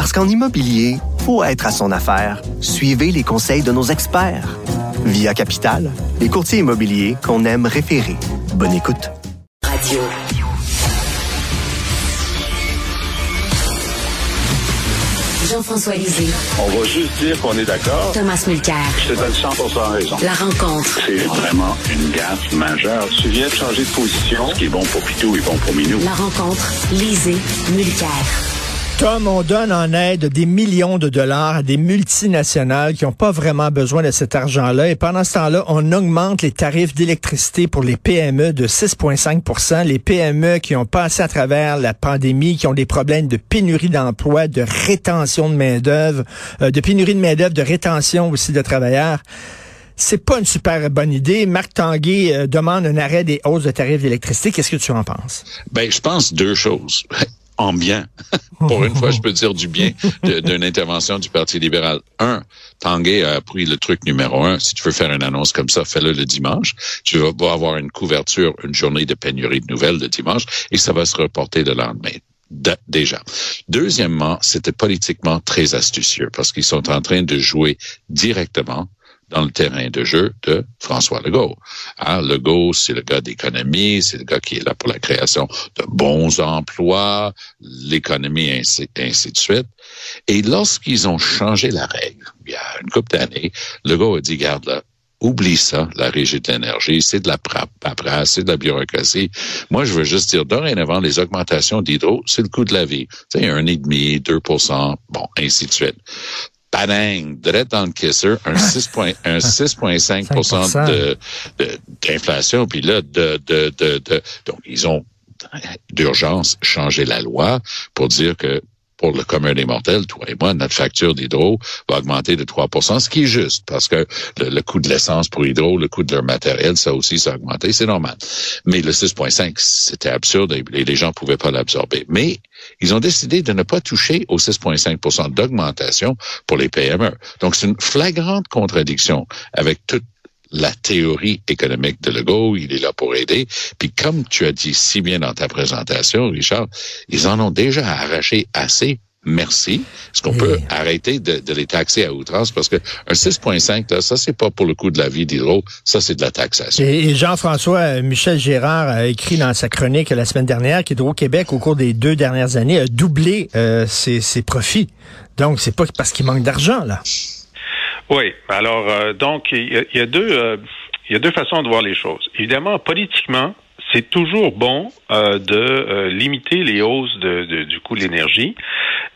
Parce qu'en immobilier, faut être à son affaire. Suivez les conseils de nos experts. Via Capital, les courtiers immobiliers qu'on aime référer. Bonne écoute. Radio. Jean-François Lisée. On va juste dire qu'on est d'accord. Thomas Mulcair. Je te donne 100 raison. La rencontre. C'est vraiment une gaffe majeure. Tu viens de changer de position. Ce qui est bon pour Pitou est bon pour Minou. La rencontre. Lisée. Mulcair. Tom, on donne en aide des millions de dollars à des multinationales qui n'ont pas vraiment besoin de cet argent-là. Et pendant ce temps-là, on augmente les tarifs d'électricité pour les PME de 6,5% Les PME qui ont passé à travers la pandémie, qui ont des problèmes de pénurie d'emploi, de rétention de main-d'œuvre, euh, de pénurie de main-d'œuvre, de rétention aussi de travailleurs. C'est pas une super bonne idée. Marc Tanguay euh, demande un arrêt des hausses de tarifs d'électricité. Qu'est-ce que tu en penses? Ben, je pense deux choses en bien. Pour une fois, je peux dire du bien d'une intervention du Parti libéral. Un, Tanguay a pris le truc numéro un. Si tu veux faire une annonce comme ça, fais-le le dimanche. Tu vas avoir une couverture, une journée de pénurie de nouvelles le dimanche, et ça va se reporter le lendemain. déjà. Deuxièmement, c'était politiquement très astucieux parce qu'ils sont en train de jouer directement dans le terrain de jeu de François Legault. Hein, Legault, c'est le gars d'économie, c'est le gars qui est là pour la création de bons emplois, l'économie, ainsi, ainsi de suite. Et lorsqu'ils ont changé la règle, il y a une couple d'années, Legault a dit, garde là, Oublie ça, la régie de l'énergie, c'est de la paperasse, c'est de la bureaucratie. Moi, je veux juste dire, dorénavant, les augmentations d'hydro, c'est le coût de la vie. Sais, un et demi, 2 bon, ainsi de suite. Padang, direct dans le kisser, un 6,5 de, d'inflation. Puis là, de, de, de, de, donc ils ont d'urgence changé la loi pour dire que pour le commun des mortels, toi et moi, notre facture d'hydro va augmenter de 3% ce qui est juste, parce que le, coût de l'essence pour hydro, le coût de leur matériel, ça aussi, ça a augmenté, c'est normal. Mais le 6,5, c'était absurde et les gens pouvaient pas l'absorber. Mais ils ont décidé de ne pas toucher au 6,5% d'augmentation pour les PME. Donc, c'est une flagrante contradiction avec toute la théorie économique de Legault, il est là pour aider. Puis comme tu as dit si bien dans ta présentation, Richard, ils en ont déjà arraché assez. Merci. Est-ce qu'on peut arrêter de, les taxer à outrance? Parce que un 6,5, là, ça, c'est pas pour le coût de la vie d'hydro, ça, c'est de la taxation. Et, Jean-François euh, Michel Gérard a écrit dans sa chronique la semaine dernière qu'Hydro-Québec, au cours des deux dernières années, a doublé euh, ses, ses profits. Donc, c'est pas parce qu'il manque d'argent, là. Oui. Alors, euh, donc, il y, a deux, euh, il y a deux façons de voir les choses. Évidemment, politiquement, c'est toujours bon euh, de limiter les hausses de, du coût de l'énergie.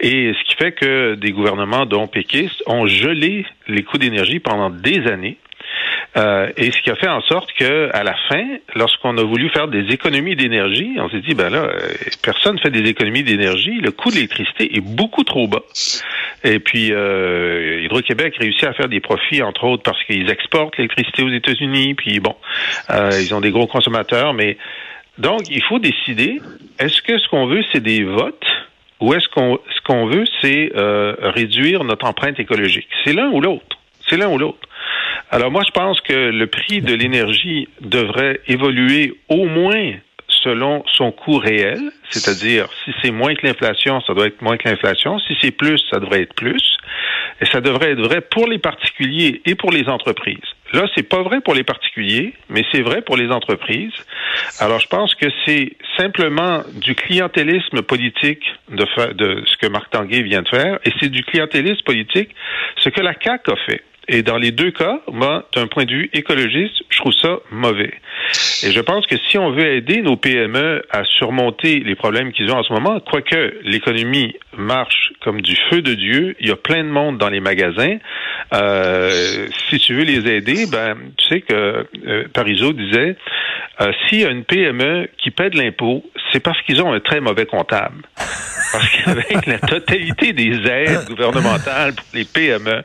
Et ce qui fait que des gouvernements, dont péquistes, ont gelé les coûts d'énergie pendant des années. Euh, et ce qui a fait en sorte que, à la fin, lorsqu'on a voulu faire des économies d'énergie, on s'est dit ben là, euh, personne fait des économies d'énergie. Le coût de l'électricité est beaucoup trop bas. Et puis euh, Hydro-Québec réussit à faire des profits, entre autres, parce qu'ils exportent l'électricité aux États-Unis. Puis bon, euh, ils ont des gros consommateurs, mais donc il faut décider. Est-ce que ce qu'on veut, c'est des votes? Ou est-ce qu'on ce qu'on veut, c'est réduire notre empreinte écologique? C'est l'un ou l'autre. C'est l'un ou l'autre. Alors moi, je pense que le prix de l'énergie devrait évoluer au moins selon son coût réel, c'est-à-dire si c'est moins que l'inflation, ça doit être moins que l'inflation, si c'est plus, ça devrait être plus, et ça devrait être vrai pour les particuliers et pour les entreprises. Là, c'est pas vrai pour les particuliers, mais c'est vrai pour les entreprises. Alors, je pense que c'est simplement du clientélisme politique de, ce que Marc Tanguay vient de faire, et c'est du clientélisme politique ce que la CAC a fait. Et dans les deux cas, moi, d'un point de vue écologiste, je trouve ça mauvais. Et je pense que si on veut aider nos PME à surmonter les problèmes qu'ils ont en ce moment, quoique l'économie marche comme du feu de Dieu. Il y a plein de monde dans les magasins. Euh, si tu veux les aider, ben tu sais que euh, disait euh, s'il y a une PME qui paie de l'impôt, c'est parce qu'ils ont un très mauvais comptable. Parce qu'avec la totalité des aides gouvernementales pour les PME,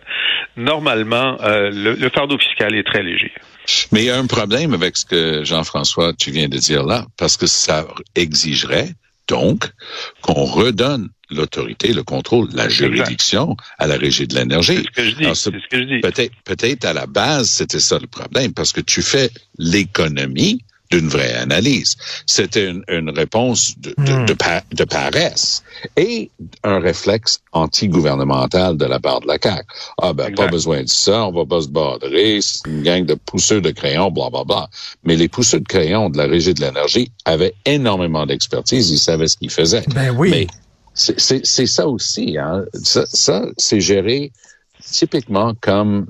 normalement, euh, le, le fardeau fiscal est très léger. Mais il y a un problème avec ce que Jean-François, tu viens de dire là, parce que ça exigerait donc qu'on redonne l'autorité, le contrôle, la juridiction à la régie de l'énergie. C'est ce que je dis. Peut-être, peut-être à la base, c'était ça le problème, parce que tu fais l'économie d'une vraie analyse. C'était une, une réponse de, de, Hmm. de, pa- de paresse et un réflexe anti-gouvernemental de la part de la CAQ. Ah ben, pas besoin de ça, on va pas se border, c'est une gang de pousseux de crayons, bla bla bla. Mais les pousseux de crayons de la Régie de l'énergie avaient énormément d'expertise, ils savaient ce qu'ils faisaient. Ben oui. Mais c'est ça aussi. Hein. Ça, ça c'est géré typiquement comme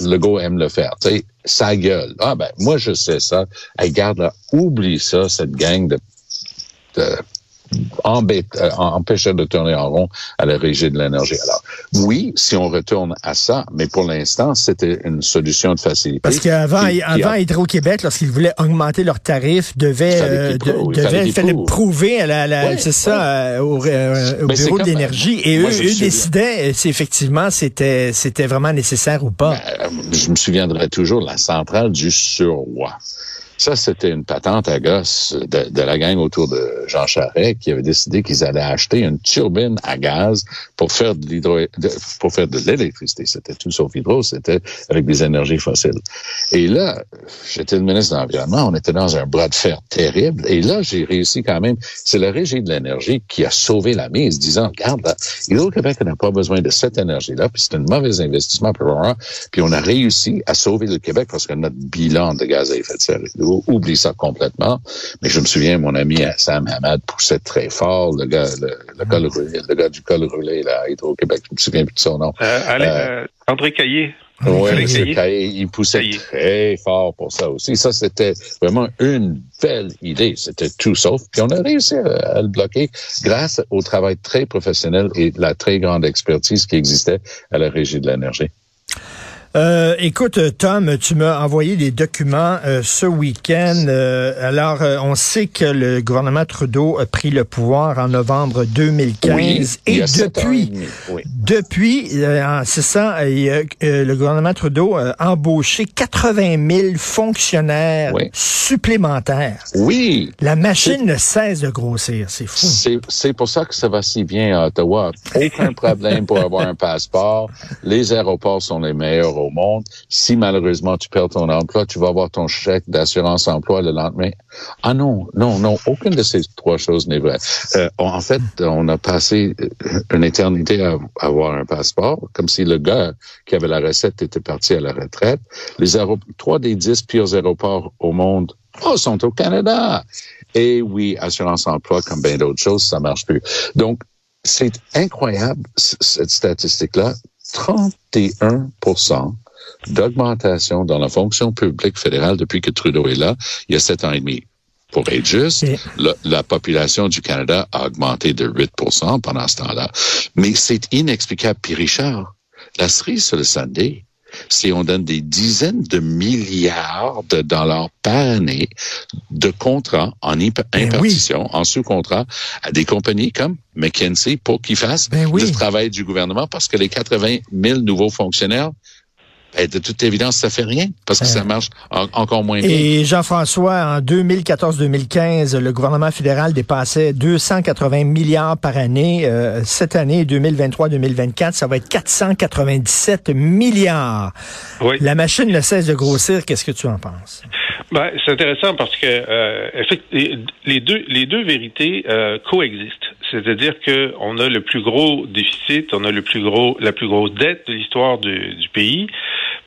Legault aime le faire. Tu sais, sa gueule. Ah ben, moi, je sais ça. Hey, garde là, oublie ça, cette gang de, de embête, euh, empêcheur de tourner en rond à la régie de l'énergie. Alors, oui, si on retourne à ça, mais pour l'instant, c'était une solution de facilité. Parce qu'avant, avant Hydro-Québec, lorsqu'ils voulaient augmenter leurs tarifs, devaient, Fallait euh, de- fallait prouver à la, la- c'est ça, euh, au, euh, au c'est bureau l'énergie. Et eux, eux décidaient euh, si effectivement c'était, c'était vraiment nécessaire ou pas. Euh, je me souviendrai toujours de la centrale du Surroi. Ça, c'était une patente à gosse de, de la gang autour de Jean Charest qui avait décidé qu'ils allaient acheter une turbine à gaz pour faire de l'hydro, pour faire de l'électricité. C'était tout sauf hydro, c'était avec des énergies fossiles. Et là, j'étais le ministre de l'Environnement, on était dans un bras de fer terrible. Et là, j'ai réussi quand même. C'est la Régie de l'énergie qui a sauvé la mise, disant, regarde, là, Hydro-Québec n'a pas besoin de cette énergie-là, puis c'est un mauvais investissement pour. Puis on a réussi à sauver le Québec parce que notre bilan de gaz à effet de serre, oublie ça complètement. Mais je me souviens, mon ami Sam Hamad poussait très fort, le gars, le, le, col roulé- le gars du col roulé là, à Hydro-Québec, je me souviens plus de son nom. Euh, Euh, euh, André Caillé. Oui, M. Caillé, il poussait Caillé. très fort pour ça aussi. Ça, c'était vraiment une belle idée. C'était tout sauf. Puis on a réussi à, à le bloquer grâce au travail très professionnel et la très grande expertise qui existait à la Régie de l'énergie. Euh, écoute, Tom, tu m'as envoyé des documents euh, ce week-end. Euh, alors, euh, on sait que le gouvernement Trudeau a pris le pouvoir en novembre 2015 il y et depuis, oui. depuis, euh, c'est ça, il euh, le gouvernement Trudeau a embauché 80 000 fonctionnaires Oui. supplémentaires. Oui, La machine ne cesse de grossir, c'est fou. c'est pour ça que ça va si bien à Ottawa. Aucun problème pour avoir un passeport. Les aéroports sont les meilleurs au monde. Si malheureusement tu perds ton emploi, tu vas avoir ton chèque d'assurance emploi le lendemain. Ah non, non, non, aucune de ces trois choses n'est vraie. Euh, en fait, on a passé euh, une éternité à avoir un passeport, comme si le gars qui avait la recette était parti à la retraite. Les trois des dix pires aéroports au monde oh, sont au Canada. Et oui, assurance emploi, comme bien d'autres choses, ça marche plus. Donc, c'est incroyable, cette statistique-là. 31% d'augmentation dans la fonction publique fédérale depuis que Trudeau est là, il y a sept ans et demi. Pour être juste, la population du Canada a augmenté de 8% pendant ce temps-là. Mais c'est inexplicable. Puis Richard, la cerise sur le Sunday, si on donne des dizaines de milliards de dollars par année de contrats en Ben oui. impartition, en sous-contrat, à des compagnies comme McKinsey pour qu'ils fassent Ben oui. le travail du gouvernement parce que les 80 000 nouveaux fonctionnaires, ben, de toute évidence, ça fait rien parce que ça marche en- encore moins bien. Et Jean-François, en 2014-2015, le gouvernement fédéral dépassait 280 milliards par année. Euh, cette année, 2023-2024, ça va être 497 milliards. Oui. La machine ne cesse de grossir. Qu'est-ce que tu en penses? Ben, c'est intéressant parce que euh, les deux les deux vérités euh, coexistent. C'est-à-dire que on a le plus gros déficit, on a le plus gros la plus grosse dette de l'histoire du, du pays.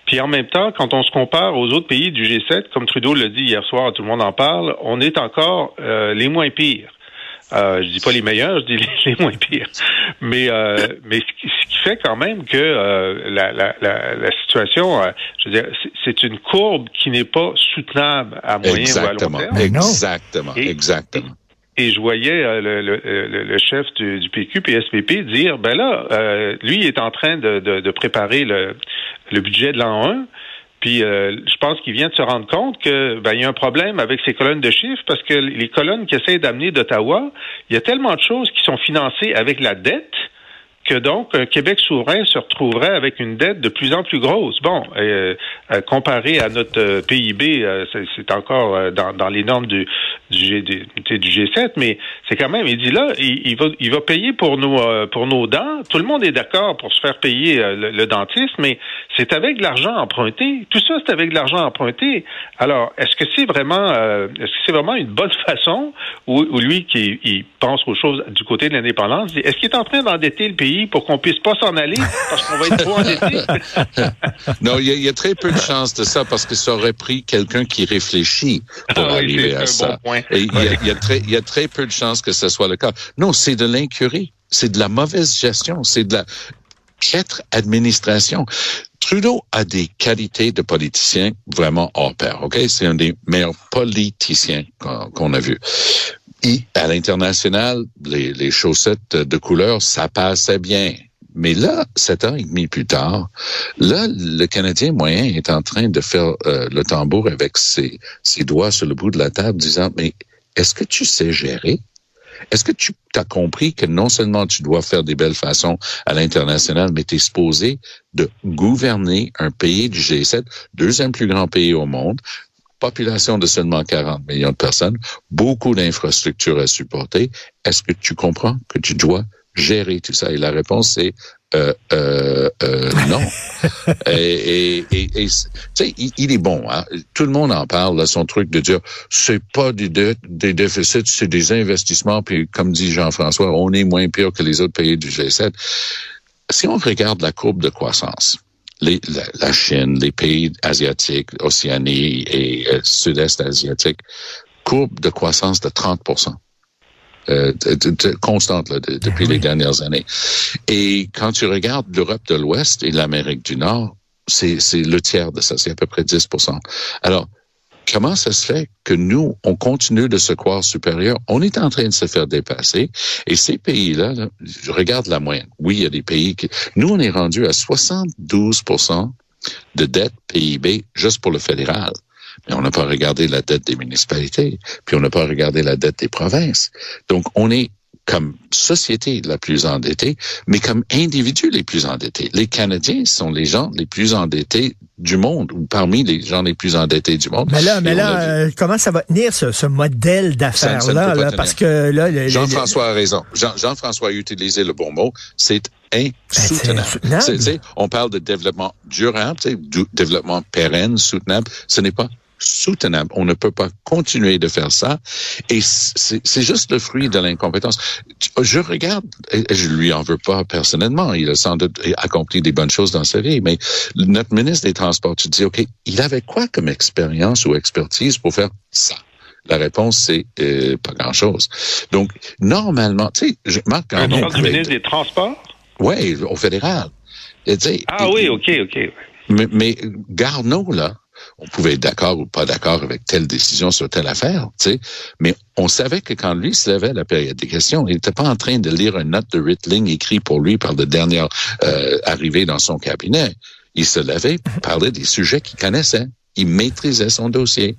Puis en même temps, quand on se compare aux autres pays du G7, comme Trudeau l'a dit hier soir, tout le monde en parle, on est encore euh, les moins pires. Euh, je dis pas les meilleurs, je dis les, les moins pires. Mais euh, mais ce qui, ce qui fait quand même que euh, la, la, la, la situation, euh, je veux dire, c'est- une courbe qui n'est pas soutenable à moyen ou à long terme. Exactement, Et- exactement. Et je voyais euh, le, le, le, chef du, du PQ, PSPP, dire, ben là, euh, lui il est en train de, de, de préparer le, le budget de l'an 1. Puis euh, je pense qu'il vient de se rendre compte que ben, il y a un problème avec ces colonnes de chiffres parce que les colonnes qui essaient d'amener d'Ottawa, il y a tellement de choses qui sont financées avec la dette que donc un Québec souverain se retrouverait avec une dette de plus en plus grosse. Bon, euh, euh comparé à notre euh, PIB, euh, c'est encore dans, dans, les normes du, du, G, du, G7, mais c'est quand même, il dit là, il, va, il va payer pour nos, pour nos dents. Tout le monde est d'accord pour se faire payer le, le, dentiste, mais c'est avec de l'argent emprunté. Tout ça, c'est avec de l'argent emprunté. Alors, est-ce que c'est vraiment, est-ce que c'est vraiment une bonne façon, ou lui qui il pense aux choses du côté de l'indépendance, est-ce qu'il est en train d'endetter le pays pour qu'on puisse pas s'en aller parce qu'on va être trop endetté? non, il y, a très peu de chances de ça parce que ça aurait pris quelqu'un qui réfléchit pour ah arriver à ça. Et il y, a, très, il y a très peu de chances que ce soit le cas. Non, c'est de l'incurie. C'est de la mauvaise gestion. C'est de la piètre administration. Trudeau a des qualités de politicien vraiment hors pair. Ok, c'est un des meilleurs politiciens qu'on a vu. À l'international, les, chaussettes de couleur, ça passait bien. Mais là, sept ans et demi plus tard, là, le Canadien moyen est en train de faire euh, le tambour avec ses, ses doigts sur le bout de la table, disant, mais est-ce que tu sais gérer? Est-ce que tu as compris que non seulement tu dois faire des belles façons à l'international, mais tu es supposé de gouverner un pays du G7, deuxième plus grand pays au monde, population de seulement 40 millions de personnes, beaucoup d'infrastructures à supporter. Est-ce que tu comprends que tu dois gérer tout ça? Et la réponse est euh, euh, euh, non. et, et, et, et il, il, est bon. Hein? Tout le monde en parle, là, son truc de dire c'est pas des, des déficits, c'est des investissements. Puis comme dit Jean-François, on est moins pire que les autres pays du G7. Si on regarde la courbe de croissance, la, Chine, les pays asiatiques, Océanie et euh, Sud-Est asiatique, courbe de croissance de 30% euh, constante depuis les dernières années. Et quand tu regardes l'Europe de l'Ouest et l'Amérique du Nord, c'est le tiers de ça, c'est à peu près 10% Alors, comment ça se fait que nous, on continue de se croire supérieur? On est en train de se faire dépasser. Et ces pays-là, je regarde la moyenne. Oui, il y a des pays qui... Nous, on est rendu à 72% de dette PIB juste pour le fédéral. Mais on n'a pas regardé la dette des municipalités, puis on n'a pas regardé la dette des provinces. Donc, on est comme société la plus endettée, mais comme individu les plus endettés. Les Canadiens sont les gens les plus endettés du monde, ou parmi les gens les plus endettés du monde. Mais là, mais là, euh, comment ça va tenir ce, modèle d'affaires-là? Là, parce que là, Jean-François a raison. Jean-François a utilisé le bon mot. C'est insoutenable. Ben, on parle de développement durable, développement pérenne, soutenable. Ce n'est pas soutenable. On ne peut pas continuer de faire ça. Et c'est juste le fruit de l'incompétence. Je regarde, et je lui en veux pas personnellement, il a sans doute accompli des bonnes choses dans sa vie, mais notre ministre des Transports, tu dis, OK, il avait quoi comme expérience ou expertise pour faire ça? La réponse, c'est euh, pas grand-chose. Donc, normalement, tu sais, je Marc Gardon... Du ministre des Transports? Oui, au fédéral. ah oui, OK, OK. Mais, mais Garneau, là, on pouvait être d'accord ou pas d'accord avec telle décision sur telle affaire, tu sais, mais on savait que quand lui se levait à la période des questions, il n'était pas en train de lire une note de Ritling écrite pour lui par le dernier euh, arrivé dans son cabinet. Il se levait, parlait des sujets qu'il connaissait il maîtrisait son dossier.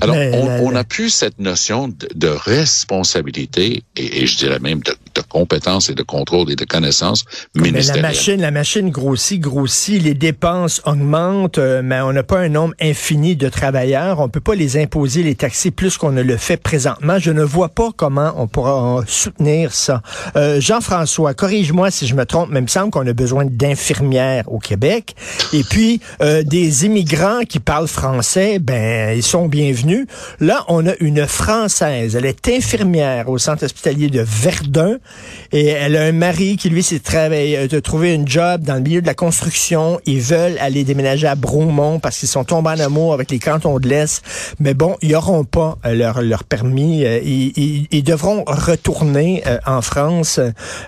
Alors, on, a plus cette notion de, responsabilité et, je dirais même de, compétence et de contrôle et de connaissance ministérielle. la machine, la machine grossit, grossit, les dépenses augmentent, euh, mais on n'a pas un nombre infini de travailleurs. On peut pas les imposer, les taxer plus qu'on ne le fait présentement. Je ne vois pas comment on pourra soutenir ça. Euh, Jean-François, corrige-moi si je me trompe, mais il me semble qu'on a besoin d'infirmières au Québec. Et puis, euh, des immigrants qui parlent Français, ben, ils sont bienvenus. Là, on a une Française. Elle est infirmière au centre hospitalier de Verdun et elle a un mari qui, lui, s'est euh, de trouver une job dans le milieu de la construction. Ils veulent aller déménager à Bromont parce qu'ils sont tombés en amour avec les cantons de l'Est. Mais bon, ils n'auront pas euh, leur, leur permis. Euh, ils, ils, devront retourner en France.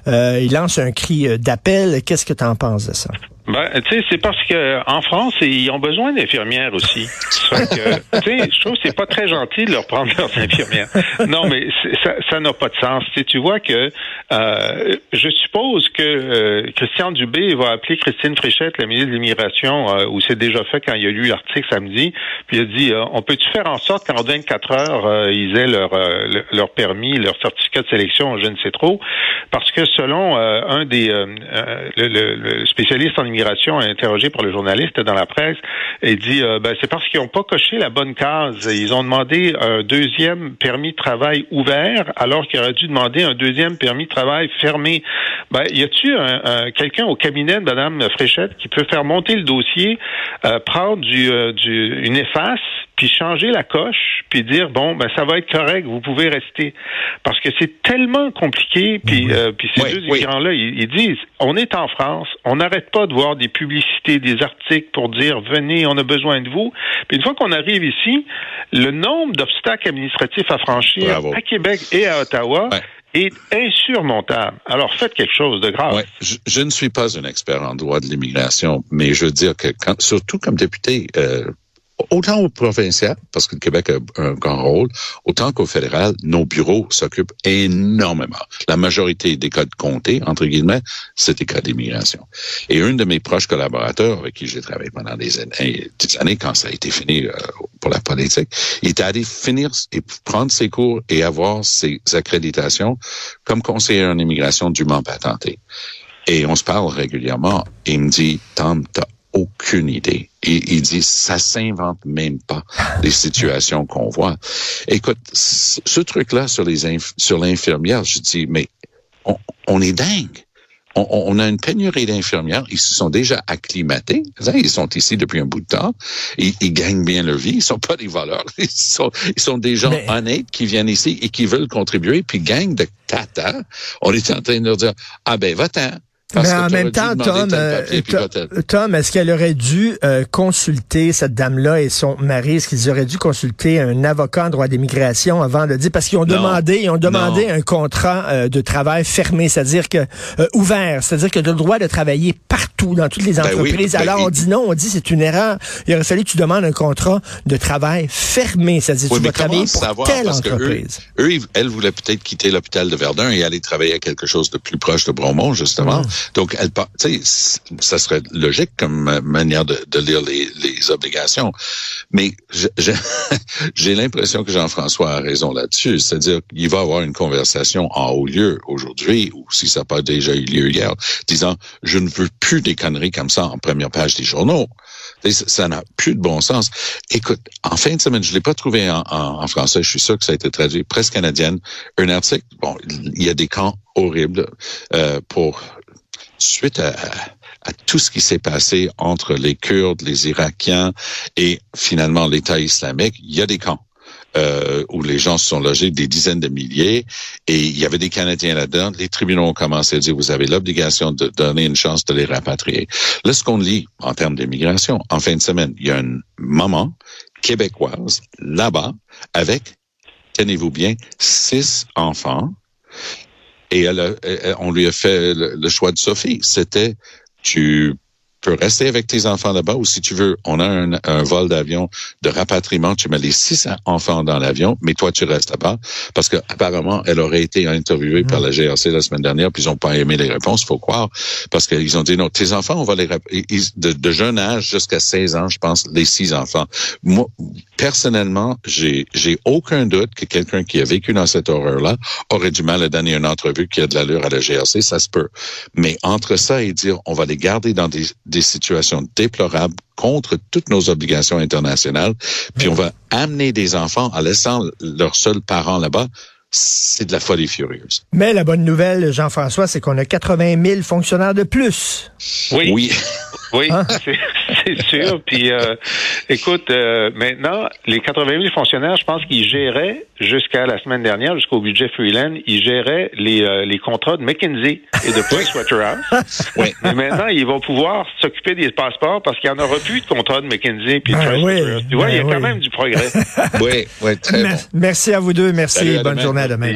ils lancent un cri d'appel. Qu'est-ce que tu en penses de ça? Ben, tu sais, c'est parce que en France, ils ont besoin d'infirmières aussi. Tu sais, je trouve que c'est pas très gentil de leur prendre leurs infirmières. Non, mais ça, ça n'a pas de sens. Tu, sais, tu vois que euh, je suppose que euh, Christian Dubé va appeler Christine Fréchette, la ministre de l'Immigration, euh, où c'est déjà fait quand il y a lu l'article samedi, puis il a dit on peut-tu faire en sorte qu'en 24 heures, ils aient leur leur permis, leur certificat de sélection, je ne sais trop, parce que selon un des le, le, spécialiste en immigration interrogé par le journaliste dans la presse, il dit ben, c'est parce qu'ils n'ont pas coché la bonne case. Ils ont demandé un deuxième permis de travail ouvert alors qu'ils auraient dû demander un deuxième permis de travail fermé. Ben, y un, quelqu'un au cabinet de Mme Fréchette qui peut faire monter le dossier, euh, prendre euh, du, une efface puis changer la coche, puis dire bon ben ça va être correct, vous pouvez rester, parce que c'est tellement compliqué. Puis euh, puis ces deux immigrants là, ils, disent on est en France, on n'arrête pas de voir des publicités, des articles pour dire venez, on a besoin de vous. Puis une fois qu'on arrive ici, le nombre d'obstacles administratifs à franchir à Québec et à Ottawa est insurmontable. Alors faites quelque chose de grave. Ouais, je, ne suis pas un expert en droit de l'immigration, mais je veux dire que quand, surtout comme député, euh, autant au provincial, parce que le Québec a un grand rôle, autant qu'au fédéral, nos bureaux s'occupent énormément. La majorité des cas de comté, entre guillemets, c'est des cas d'immigration. Et un de mes proches collaborateurs avec qui j'ai travaillé pendant des années, quand ça a été fini euh, pour la politique, il était allé finir et prendre ses cours et avoir ses accréditations comme conseiller en immigration dûment patenté. Et on se parle régulièrement. Il me dit, Tom, t'as aucune idée. Il dit, ça s'invente même pas les situations qu'on voit. Écoute, ce truc-là sur les sur l'infirmière, je dis, mais on, est dingue. On, a une pénurie d'infirmières. Ils se sont déjà acclimatés. Ils sont ici depuis un bout de temps. Ils, gagnent bien leur vie. Ils sont pas des voleurs. Ils sont, ils sont des gens honnêtes qui viennent ici et qui veulent contribuer puis gagnent de tata. On est en train de leur dire, ah ben, va-t'en mais en même temps, Tom, euh, Tom, est-ce qu'elle aurait dû euh, consulter cette dame-là et son mari? Est-ce qu'ils auraient dû consulter un avocat en droit d'immigration avant de dire? Parce qu'ils ont demandé, ils ont demandé un contrat euh, de travail fermé, c'est-à-dire que ouvert, c'est-à-dire que tu as le droit de travailler partout dans toutes les ben entreprises. Ben Alors on dit non, on dit c'est une erreur. Il aurait fallu que tu demandes un contrat de travail fermé, c'est-à-dire que tu vas travailler pour telle entreprise. Eux, eux, elle voulait peut-être quitter l'hôpital de Verdun et aller travailler à quelque chose de plus proche de Bromont, justement. Mmh. Donc, elle, ça serait logique comme manière de, lire les, obligations. Mais j'ai l'impression que Jean-François a raison là-dessus. C'est-à-dire qu'il va avoir une conversation en haut lieu aujourd'hui, ou si ça n'a pas déjà eu lieu hier, disant, je ne veux plus des conneries comme ça en première page des journaux. Ça n'a plus de bon sens. Écoute, en fin de semaine, je l'ai pas trouvé en, français, je suis sûr que ça a été traduit, presque canadienne, un article, bon, il y a des camps horribles euh, pour suite à, tout ce qui s'est passé entre les Kurdes, les Irakiens et finalement l'État islamique, il y a des camps. Euh, où les gens se sont logés, des dizaines de milliers, et il y avait des Canadiens là-dedans. Les tribunaux ont commencé à dire, vous avez l'obligation de donner une chance de les rapatrier. Là, ce qu'on lit en termes d'immigration, en fin de semaine, il y a une maman québécoise là-bas avec, tenez-vous bien, six enfants et elle on lui a fait le, choix de Sophie. C'était tu peux rester avec tes enfants là-bas ou si tu veux, on a un, vol d'avion de rapatriement, tu mets les six enfants dans l'avion, mais toi tu restes là-bas parce que apparemment elle aurait été interviewée par la GRC la semaine dernière, puis ils ont pas aimé les réponses, faut croire, parce qu'ils ont dit non, tes enfants, on va les de, de jeune âge jusqu'à 16 ans, je pense, les six enfants. Moi, personnellement, j'ai j'ai aucun doute que quelqu'un qui a vécu dans cette horreur-là aurait du mal à donner une entrevue qui a de l'allure à la GRC, ça se peut. Mais entre ça et dire on va les garder dans des des situations déplorables contre toutes nos obligations internationales, puis on va amener des enfants en laissant leurs seuls parents là-bas c'est de la folie furieuse. Mais la bonne nouvelle, Jean-François, c'est qu'on a 80 000 fonctionnaires de plus. Oui. Oui. Oui, hein? c'est sûr. Puis, euh, écoute, euh, maintenant, les 80 000 fonctionnaires, je pense qu'ils géraient jusqu'à la semaine dernière, jusqu'au budget Freeland, ils géraient les, euh, les contrats de McKinsey et de Pricewaterhouse. oui. Mais maintenant, ils vont pouvoir s'occuper des passeports parce qu'il n'y en aura plus de contrats de McKinsey puis de ben Pricewaterhouse. tu vois, il y a ben quand même du progrès. oui, oui, très bon. Merci à vous deux. Merci. Bonne journée à demain.